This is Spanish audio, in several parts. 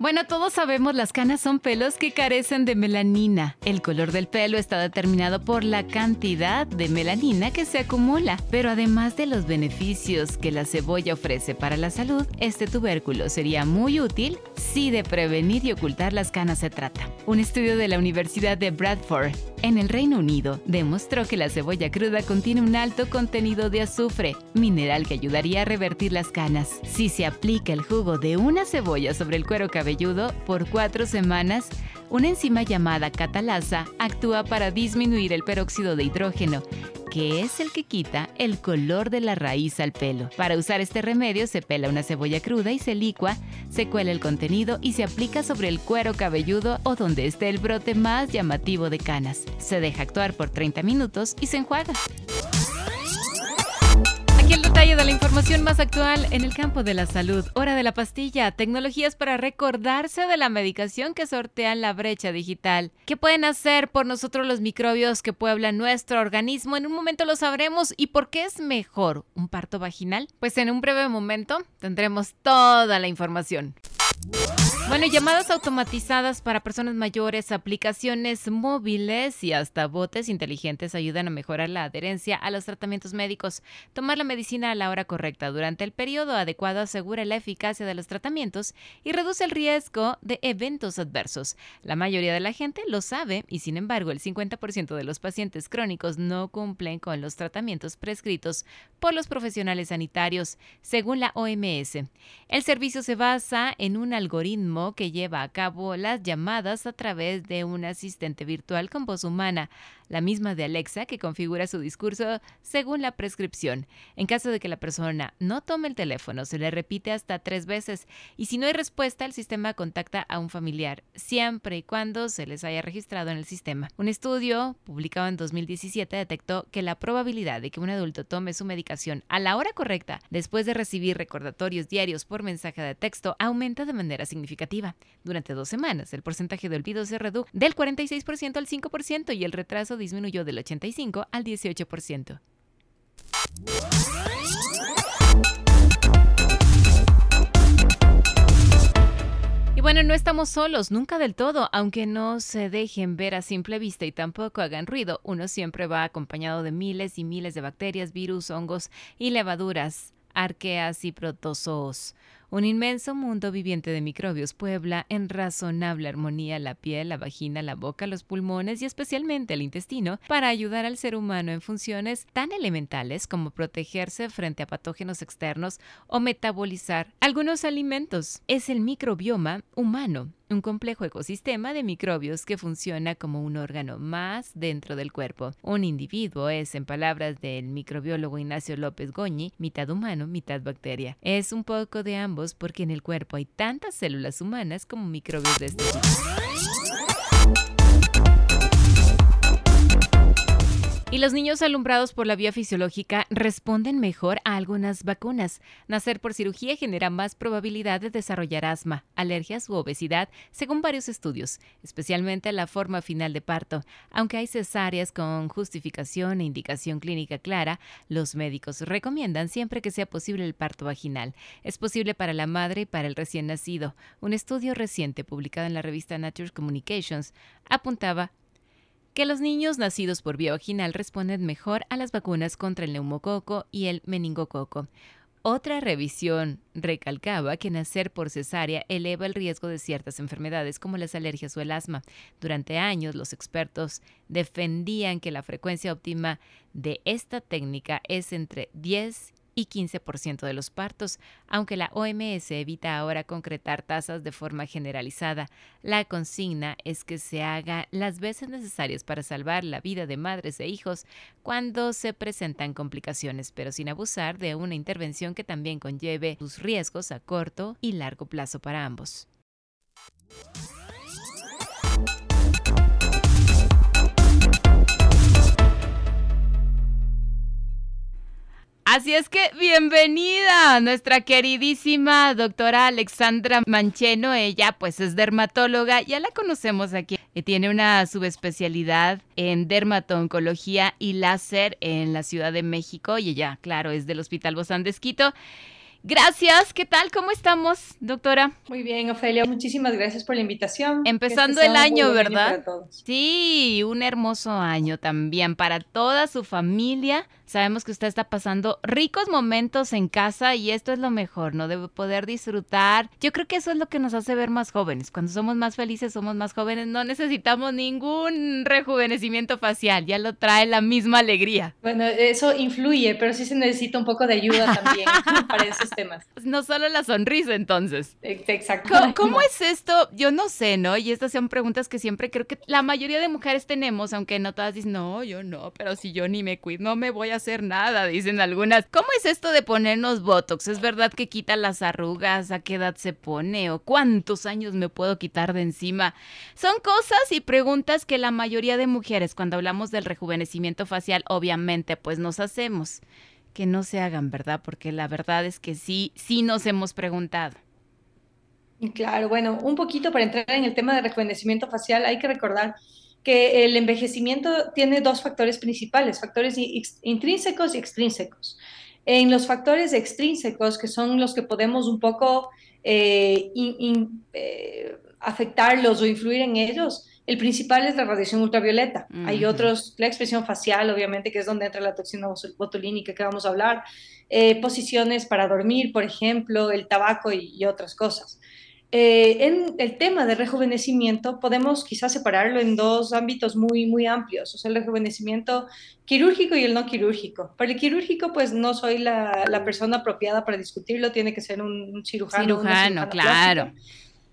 Bueno, todos sabemos las canas son pelos que carecen de melanina. El color del pelo está determinado por la cantidad de melanina que se acumula. Pero además de los beneficios que la cebolla ofrece para la salud, este tubérculo sería muy útil si de prevenir y ocultar las canas se trata. Un estudio de la Universidad de Bradford en el Reino Unido demostró que la cebolla cruda contiene un alto contenido de azufre, mineral que ayudaría a revertir las canas. Si se aplica el jugo de una cebolla sobre el cuero cabelludo por cuatro semanas, una enzima llamada catalasa actúa para disminuir el peróxido de hidrógeno, que es el que quita el color de la raíz al pelo. Para usar este remedio se pela una cebolla cruda y se licua, se cuela el contenido y se aplica sobre el cuero cabelludo o donde esté el brote más llamativo de canas. Se deja actuar por 30 minutos y se enjuaga detalle de la información más actual en el campo de la salud. Hora de la pastilla, tecnologías para recordarse de la medicación que sortean la brecha digital. ¿Qué pueden hacer por nosotros los microbios que pueblan nuestro organismo? En un momento lo sabremos. ¿Y por qué es mejor un parto vaginal? Pues en un breve momento tendremos toda la información. Bueno, llamadas automatizadas para personas mayores, aplicaciones móviles y hasta botes inteligentes ayudan a mejorar la adherencia a los tratamientos médicos. Tomar la medicina a la hora correcta durante el periodo adecuado asegura la eficacia de los tratamientos y reduce el riesgo de eventos adversos. La mayoría de la gente lo sabe y sin embargo el 50% de los pacientes crónicos no cumplen con los tratamientos prescritos por los profesionales sanitarios, según la OMS. El servicio se basa en un algoritmo que lleva a cabo las llamadas a través de un asistente virtual con voz humana, la misma de Alexa que configura su discurso según la prescripción. En caso de que la persona no tome el teléfono, se le repite hasta tres veces y si no hay respuesta, el sistema contacta a un familiar, siempre y cuando se les haya registrado en el sistema. Un estudio publicado en 2017 detectó que la probabilidad de que un adulto tome su medicación a la hora correcta después de recibir recordatorios diarios por mensaje de texto aumenta de manera significativa durante dos semanas, el porcentaje de olvido se redujo del 46% al 5% y el retraso disminuyó del 85% al 18%. Y bueno, no estamos solos, nunca del todo, aunque no se dejen ver a simple vista y tampoco hagan ruido, uno siempre va acompañado de miles y miles de bacterias, virus, hongos y levaduras, arqueas y protozoos. Un inmenso mundo viviente de microbios puebla en razonable armonía la piel, la vagina, la boca, los pulmones y especialmente el intestino para ayudar al ser humano en funciones tan elementales como protegerse frente a patógenos externos o metabolizar algunos alimentos. Es el microbioma humano un complejo ecosistema de microbios que funciona como un órgano más dentro del cuerpo. Un individuo es, en palabras del microbiólogo Ignacio López Goñi, mitad humano, mitad bacteria. Es un poco de ambos porque en el cuerpo hay tantas células humanas como microbios de este tipo. Y los niños alumbrados por la vía fisiológica responden mejor a algunas vacunas. Nacer por cirugía genera más probabilidad de desarrollar asma, alergias u obesidad, según varios estudios, especialmente la forma final de parto. Aunque hay cesáreas con justificación e indicación clínica clara, los médicos recomiendan siempre que sea posible el parto vaginal. Es posible para la madre y para el recién nacido. Un estudio reciente publicado en la revista Nature Communications apuntaba que los niños nacidos por vía vaginal responden mejor a las vacunas contra el neumococo y el meningococo. Otra revisión recalcaba que nacer por cesárea eleva el riesgo de ciertas enfermedades como las alergias o el asma. Durante años los expertos defendían que la frecuencia óptima de esta técnica es entre 10 y 15% de los partos, aunque la OMS evita ahora concretar tasas de forma generalizada. La consigna es que se haga las veces necesarias para salvar la vida de madres e hijos cuando se presentan complicaciones, pero sin abusar de una intervención que también conlleve sus riesgos a corto y largo plazo para ambos. Así es que bienvenida nuestra queridísima doctora Alexandra Mancheno. Ella pues es dermatóloga, ya la conocemos aquí. Tiene una subespecialidad en dermatoncología y láser en la Ciudad de México y ella, claro, es del Hospital Bozán de Esquito. Gracias, ¿qué tal? ¿Cómo estamos, doctora? Muy bien, Ofelia, muchísimas gracias por la invitación. Empezando el año, ¿verdad? sí, un hermoso año también para toda su familia. Sabemos que usted está pasando ricos momentos en casa y esto es lo mejor, ¿no? De poder disfrutar. Yo creo que eso es lo que nos hace ver más jóvenes. Cuando somos más felices, somos más jóvenes, no necesitamos ningún rejuvenecimiento facial, ya lo trae la misma alegría. Bueno, eso influye, pero sí se necesita un poco de ayuda también para esos temas. No solo la sonrisa, entonces. Exacto. ¿Cómo, es esto? Yo no sé, ¿no? Y estas son preguntas que siempre creo que la mayoría de mujeres tenemos, aunque no todas dicen, no, yo no, pero si yo ni me cuido, no me voy a hacer nada, dicen algunas. ¿Cómo es esto de ponernos Botox? ¿Es verdad que quita las arrugas? ¿A qué edad se pone? ¿O cuántos años me puedo quitar de encima? Son cosas y preguntas que la mayoría de mujeres cuando hablamos del rejuvenecimiento facial obviamente pues nos hacemos que no se hagan, ¿verdad? Porque la verdad es que sí, sí nos hemos preguntado. Claro, bueno, un poquito para entrar en el tema de rejuvenecimiento facial, hay que recordar que el envejecimiento tiene dos factores principales, factores intrínsecos y extrínsecos. En los factores extrínsecos, que son los que podemos un poco eh, eh, afectarlos o influir en ellos, el principal es la radiación ultravioleta. Hay otros, la expresión facial, obviamente, que es donde entra la toxina botulínica que vamos a hablar, eh, posiciones para dormir, por ejemplo, el tabaco y, otras cosas. Eh, en el tema de rejuvenecimiento podemos quizás separarlo en dos ámbitos muy, muy amplios, o sea, el rejuvenecimiento quirúrgico y el no quirúrgico. Para el quirúrgico, pues no soy la, persona apropiada para discutirlo, tiene que ser un, cirujano. Cirujano, claro.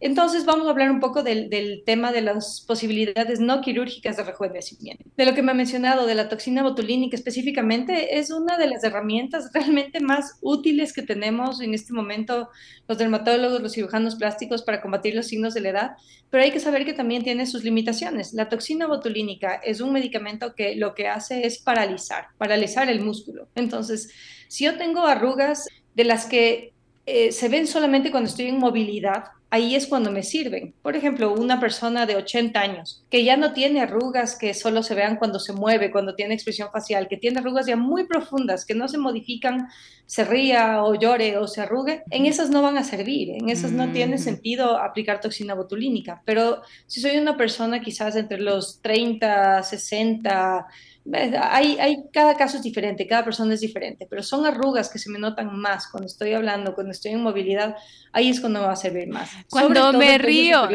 Entonces vamos a hablar un poco del, tema de las posibilidades no quirúrgicas de rejuvenecimiento. De lo que me ha mencionado, de la toxina botulínica específicamente, es una de las herramientas realmente más útiles que tenemos en este momento los dermatólogos, los cirujanos plásticos para combatir los signos de la edad, pero hay que saber que también tiene sus limitaciones. La toxina botulínica es un medicamento que lo que hace es paralizar, paralizar el músculo. Entonces, si yo tengo arrugas de las que eh, se ven solamente cuando estoy en movilidad, ahí es cuando me sirven. Por ejemplo, una persona de 80 años que ya no tiene arrugas que solo se vean cuando se mueve, cuando tiene expresión facial, que tiene arrugas ya muy profundas, que no se modifican, se ría o llore o se arrugue, en esas no van a servir, en esas no tiene sentido aplicar toxina botulínica. Pero si soy una persona quizás entre los 30, 60, hay, hay, cada caso es diferente, cada persona es diferente, pero son arrugas que se me notan más cuando estoy hablando, cuando estoy en movilidad, ahí es cuando me va a servir más. Cuando me río,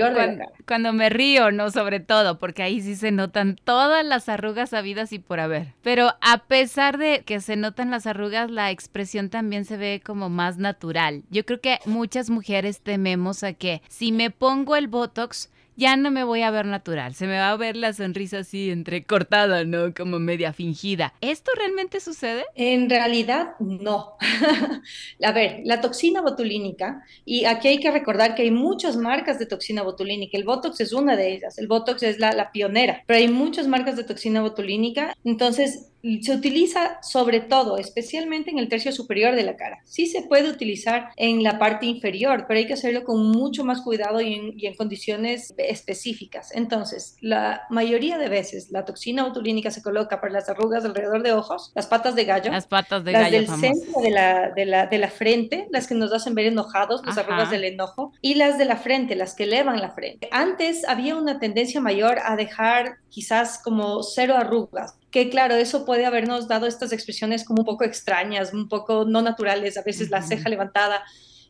cuando, me río, no sobre todo, porque ahí sí se notan todas las arrugas habidas y por haber. Pero a pesar de que se notan las arrugas, la expresión también se ve como más natural. Yo creo que muchas mujeres tememos a que si me pongo el Botox, ya no me voy a ver natural, se me va a ver la sonrisa así entrecortada, ¿no? Como media fingida. ¿Esto realmente sucede? En realidad, no. a ver, la toxina botulínica, y aquí hay que recordar que hay muchas marcas de toxina botulínica, el Botox es una de ellas, el Botox es la, la pionera, pero hay muchas marcas de toxina botulínica, entonces se utiliza sobre todo, especialmente en el tercio superior de la cara. Sí se puede utilizar en la parte inferior, pero hay que hacerlo con mucho más cuidado y en, condiciones específicas. Entonces, la mayoría de veces la toxina botulínica se coloca para las arrugas alrededor de ojos, las patas de gallo, las patas de las del centro de la, de, la, de la, frente, las que nos hacen ver enojados, las arrugas del enojo, y las de la frente, las que elevan la frente. Antes había una tendencia mayor a dejar quizás como cero arrugas que claro, eso puede habernos dado estas expresiones como un poco extrañas, un poco no naturales, a veces la ceja levantada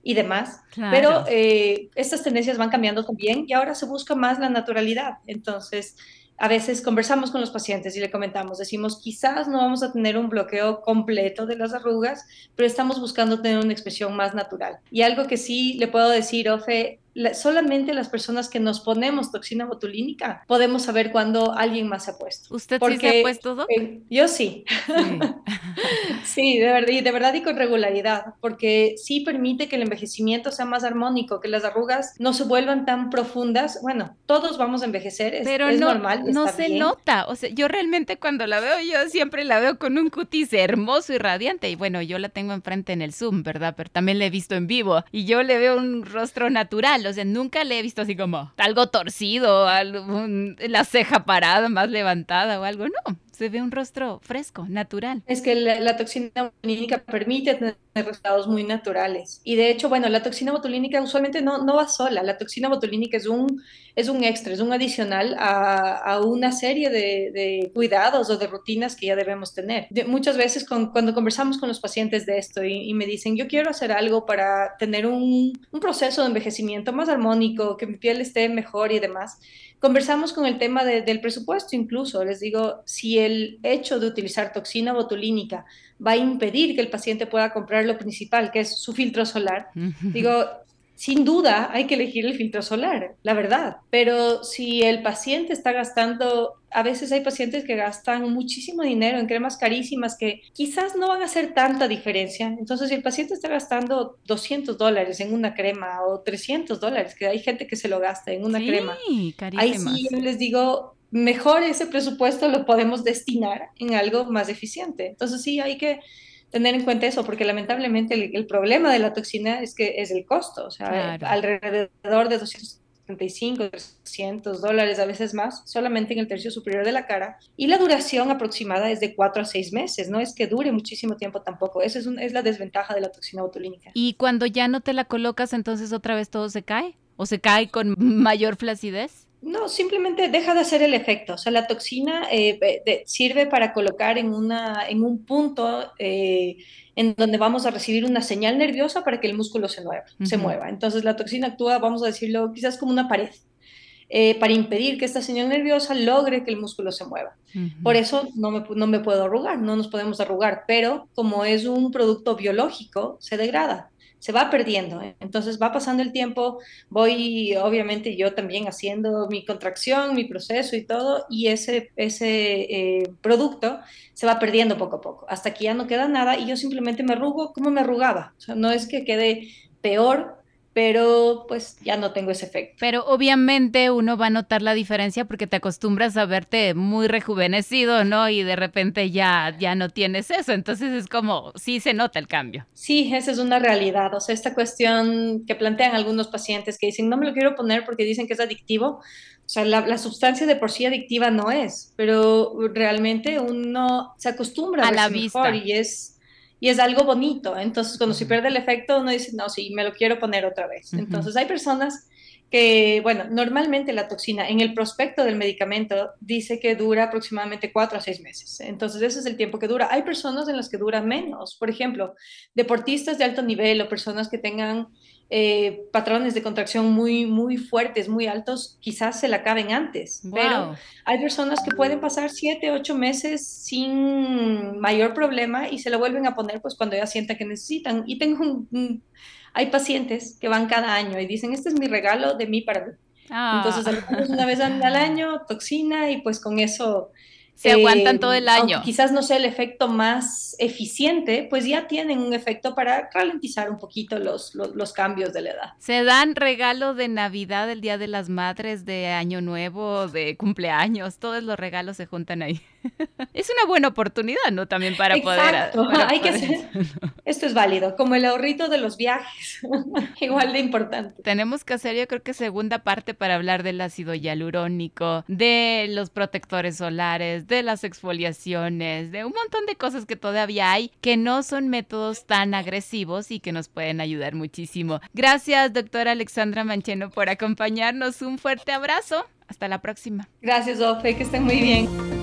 y demás. Pero eh, estas tendencias van cambiando también y ahora se busca más la naturalidad. Entonces, a veces conversamos con los pacientes y le comentamos, decimos, quizás no vamos a tener un bloqueo completo de las arrugas, pero estamos buscando tener una expresión más natural. Y algo que sí le puedo decir, Ofe, solamente las personas que nos ponemos toxina botulínica podemos saber cuándo alguien más se ha puesto. ¿Usted sí se ha puesto, Doc? yo sí. Sí. de verdad, y de verdad y con regularidad, porque sí permite que el envejecimiento sea más armónico, que las arrugas no se vuelvan tan profundas. Bueno, todos vamos a envejecer, es, Pero es no, normal. No se nota, o sea, yo realmente cuando la veo, yo siempre la veo con un cutis hermoso y radiante, y bueno, yo la tengo enfrente en el Zoom, ¿verdad? Pero también la he visto en vivo, y yo le veo un rostro natural, o sea, nunca le he visto así como algo torcido, algo, la ceja parada, más levantada o algo, no se ve un rostro fresco, natural. Es que la, toxina botulínica permite tener resultados muy naturales. Y de hecho, bueno, la toxina botulínica usualmente no, no va sola. La toxina botulínica es un, es un extra, es un adicional a, una serie de, cuidados o de rutinas que ya debemos tener. muchas veces cuando conversamos con los pacientes de esto y, me dicen, yo quiero hacer algo para tener un proceso de envejecimiento más armónico, que mi piel esté mejor y demás, Conversamos con el tema del presupuesto incluso. Les digo, si el hecho de utilizar toxina botulínica va a impedir que el paciente pueda comprar lo principal, que es su filtro solar, digo, sin duda hay que elegir el filtro solar, la verdad. Pero si el paciente está gastando, a veces hay pacientes que gastan muchísimo dinero en cremas carísimas que quizás no van a hacer tanta diferencia. Entonces, si el paciente está gastando 200 dólares en una crema o 300 dólares, que hay gente que se lo gasta en una crema, ahí sí yo les digo, mejor ese presupuesto lo podemos destinar en algo más eficiente. Entonces, sí, hay que tener en cuenta eso, porque lamentablemente el, problema de la toxina es que es el costo, o sea, alrededor de 275, 300 dólares, a veces más, solamente en el tercio superior de la cara, y la duración aproximada es de 4 a 6 meses, no es que dure muchísimo tiempo tampoco, esa es, es la desventaja de la toxina botulínica. ¿Y cuando ya no te la colocas, entonces otra vez todo se cae? ¿O se cae con mayor flacidez? No, simplemente deja de hacer el efecto. O sea, la toxina eh, sirve para colocar en, una, en un punto eh, en donde vamos a recibir una señal nerviosa para que el músculo se mueva. se mueva. Entonces, la toxina actúa, vamos a decirlo, quizás como una pared. Eh, para impedir que esta señal nerviosa logre que el músculo se mueva. Por eso no me, no me puedo arrugar, no nos podemos arrugar, pero como es un producto biológico, se degrada se va perdiendo. ¿eh? Entonces va pasando el tiempo, voy obviamente yo también haciendo mi contracción, mi proceso y todo, y ese, ese eh, producto se va perdiendo poco a poco, hasta que ya no queda nada y yo simplemente me arrugo como me arrugaba. O sea, no es que quede peor, pero pues ya no tengo ese efecto. Pero obviamente uno va a notar la diferencia porque te acostumbras a verte muy rejuvenecido, ¿no? Y de repente ya, ya no tienes eso, entonces es como, sí se nota el cambio. Sí, esa es una realidad, o sea, esta cuestión que plantean algunos pacientes que dicen, no me lo quiero poner porque dicen que es adictivo, o sea, la, la, sustancia de por sí adictiva no es, pero realmente uno se acostumbra a, la vista y es y es algo bonito. Entonces, cuando se pierde el efecto, uno dice, no, sí, me lo quiero poner otra vez. Entonces, hay personas que, bueno, normalmente la toxina en el prospecto del medicamento dice que dura aproximadamente cuatro a seis meses. Entonces, ese es el tiempo que dura. Hay personas en las que dura menos. Por ejemplo, deportistas de alto nivel o personas que tengan eh, patrones de contracción muy, muy fuertes, muy altos, quizás se la acaben antes. Pero hay personas que pueden pasar siete, ocho meses sin mayor problema y se la vuelven a poner pues cuando ya sientan que necesitan. Y tengo un, hay pacientes que van cada año y dicen, este es mi regalo de mí para mí. Ah. Entonces, una vez al año, toxina y pues con eso se aguantan todo el año. Quizás no sea el efecto más eficiente, pues ya tienen un efecto para ralentizar un poquito los, los, cambios de la edad. Se dan regalo de Navidad, el Día de las Madres, de Año Nuevo, de cumpleaños, todos los regalos se juntan ahí. Es una buena oportunidad, ¿no? También para poder... Hay que hacer... Esto es válido, como el ahorrito de los viajes, igual de importante. Tenemos que hacer, yo creo que segunda parte para hablar del ácido hialurónico, de los protectores solares, de las exfoliaciones, de un montón de cosas que todavía hay que no son métodos tan agresivos y que nos pueden ayudar muchísimo. Gracias, doctora Alexandra Mancheno, por acompañarnos. Un fuerte abrazo. Hasta la próxima. Gracias, Ofe, que estén muy bien.